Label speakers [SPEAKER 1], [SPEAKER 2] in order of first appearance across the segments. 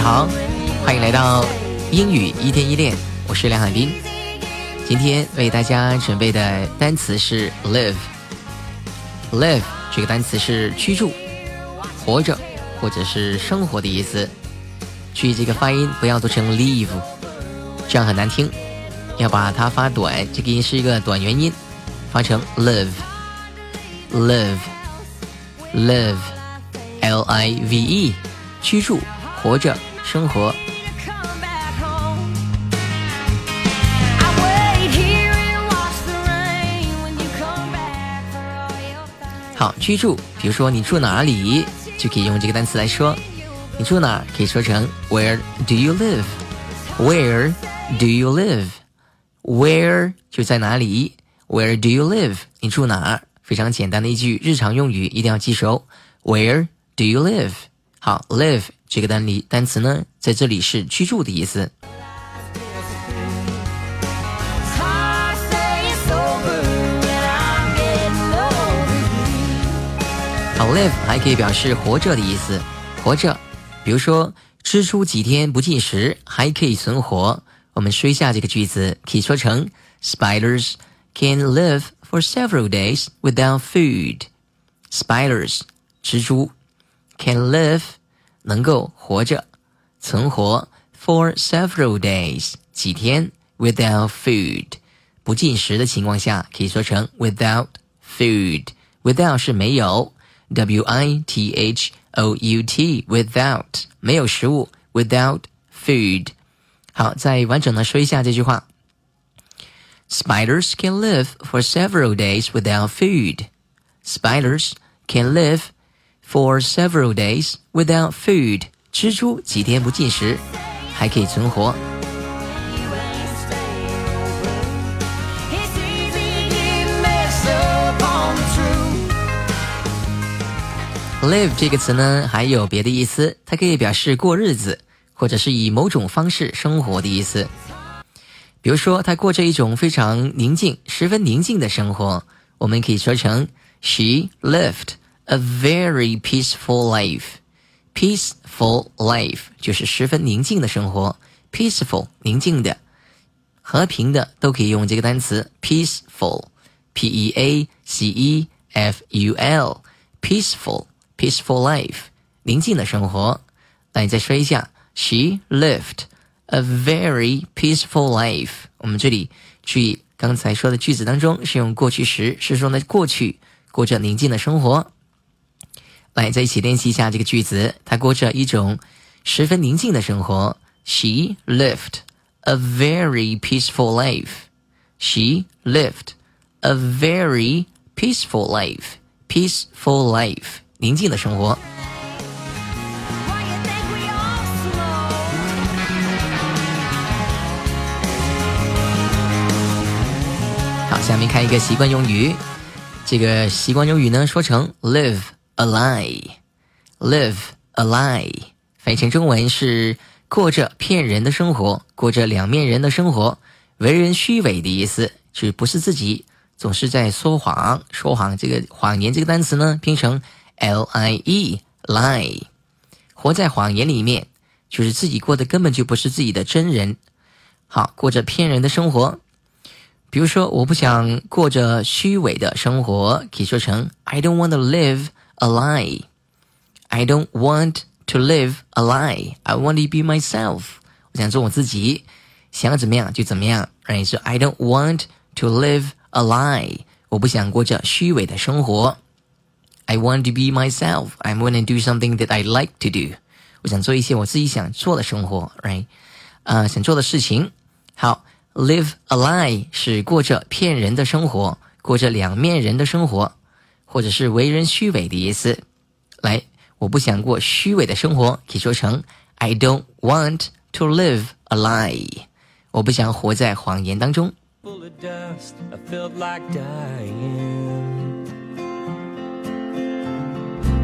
[SPEAKER 1] 家好，欢迎来到英语一天一练，我是梁海滨。今天为大家准备的单词是 live，live 这个单词是居住、活着或者是生活的意思。注意这个发音，不要读成 live，这样很难听。要把它发短，这个音是一个短元音，发成 live，live，live，l i v e，居住、活着、生活。好，居住，比如说你住哪里，就可以用这个单词来说。你住哪？可以说成 Where do you live？Where do you live？Where 就在哪里？Where do you live？你住哪？非常简单的一句日常用语，一定要记熟。Where do you live？好，live 这个单里单词呢，在这里是居住的意思。好，live 还可以表示活着的意思，活着。比如说，蜘蛛几天不进食还可以存活。我们说一下这个句子，可以说成：Spiders can live for several days without food. Spiders 蜘蛛 can live 能够活着存活 for several days 几天 without food 不进食的情况下，可以说成 without food。without 是没有。W I T H O U T without 没有食物，without food。好，再完整的说一下这句话。Spiders can live for several days without food. Spiders can live for several days without food. 蜘蛛几天不进食，还可以存活。Live 这个词呢，还有别的意思，它可以表示过日子，或者是以某种方式生活的意思。比如说，他过着一种非常宁静、十分宁静的生活，我们可以说成 She lived a very peaceful life. Peaceful life 就是十分宁静的生活，peaceful 宁静的、和平的，都可以用这个单词 peaceful，p e a c e f u l，peaceful。peaceful life，宁静的生活。那你再说一下，She lived a very peaceful life。我们这里注意刚才说的句子当中是用过去时，是说呢过去过着宁静的生活。 来，再一起练习一下这个句子。她过着一种十分宁静的生活。She lived a very peaceful life. She lived a very peaceful life. Peaceful life. 宁静的生活。好，下面看一个习惯用语。这个习惯用语呢，说成 live a lie，live a lie，翻译成中文是过着骗人的生活，过着两面人的生活，为人虚伪的意思，是不是自己总是在说谎？说谎这个谎言这个单词呢，拼成。L I E lie，活在谎言里面，就是自己过的根本就不是自己的真人，好过着骗人的生活。比如说，我不想过着虚伪的生活，可以说成 I don't want to live a lie. I don't want to live a lie. I want to be myself. 我想做我自己，想怎么样就怎么样。然后说 I don't want to live a lie. 我不想过着虚伪的生活。I want to be myself. I want to do something that I like to do. 我想做一些我自己想做的生活，right？啊、呃，想做的事情。好，live a lie 是过着骗人的生活，过着两面人的生活， 或者是为人虚伪的意思。来，我不想过虚伪的生活，可以说成 I don't want to live a lie。我不想活在谎言当中。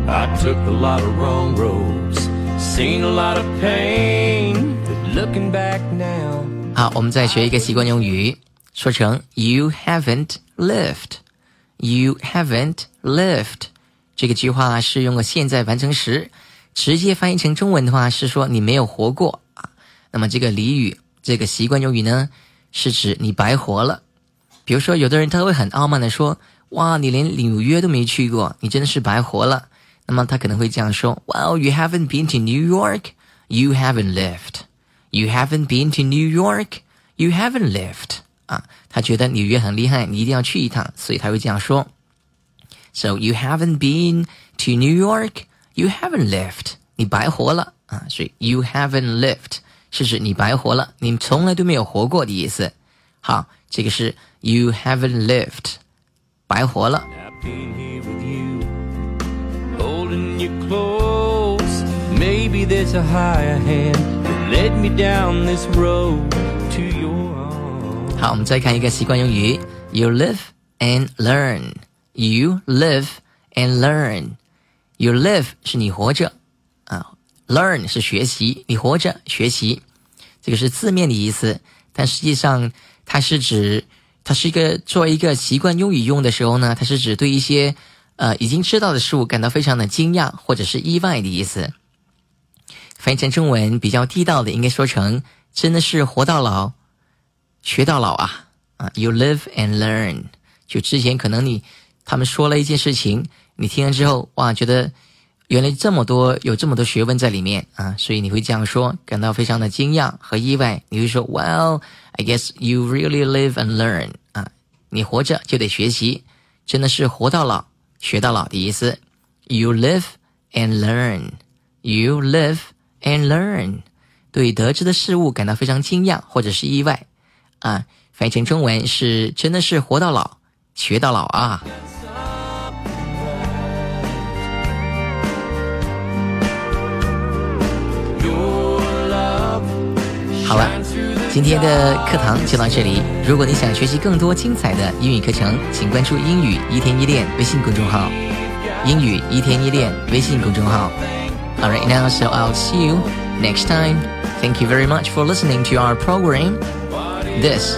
[SPEAKER 1] I took a lot of wrong roads, seen a lot of pain, but looking back now. 好，我们再学一个习惯用语，说成 You haven't lived. You haven't lived. 这个句话是用了现在完成时，直接翻译成中文的话是说你没有活过啊。那么这个俚语，这个习惯用语呢，是指你白活了。比如说，有的人他会很傲慢的说：“哇，你连纽约都没去过，你真的是白活了。”那么他可能会这样说：“Well, you haven't been to New York, you haven't lived. You haven't been to New York, you haven't lived.” 啊，他觉得纽约很厉害，你一定要去一趟，所以他会这样说。So you haven't been to New York, you haven't lived. 你白活了啊，所以 you haven't lived 是指你白活了，你从来都没有活过的意思。好，这个是。You haven't lived，白活了。Maybe there's a higher hand that led me down this road to your arms. 好，我们再看一个习惯用语：You live and learn. You live and learn. You live 是你活着啊，learn 是学习，你活着学习，这个是字面的意思，但实际上它是指。它是一个作为一个习惯用语用的时候呢，它是指对一些呃已经知道的事物感到非常的惊讶或者是意外的意思。翻译成中文比较地道的，应该说成真的是活到老学到老啊啊！You live and learn。就之前可能你他们说了一件事情，你听了之后哇，觉得原来这么多有这么多学问在里面啊，所以你会这样说，感到非常的惊讶和意外。你会说，Well。I guess you really live and learn 啊，你活着就得学习，真的是活到老学到老的意思。You live and learn, you live and learn，对得知的事物感到非常惊讶或者是意外啊，翻译成中文是真的是活到老学到老啊。好了。今天的课堂就到这里。如果你想学习更多精彩的英语课程，请关注“英语一天一练”微信公众号。英语一天一练微信公众号。All right, now, so I'll see you next time. Thank you very much for listening to our program. This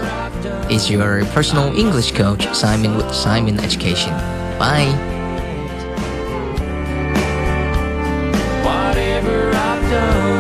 [SPEAKER 1] is your personal English coach, Simon with Simon Education. Bye. Whatever I've done.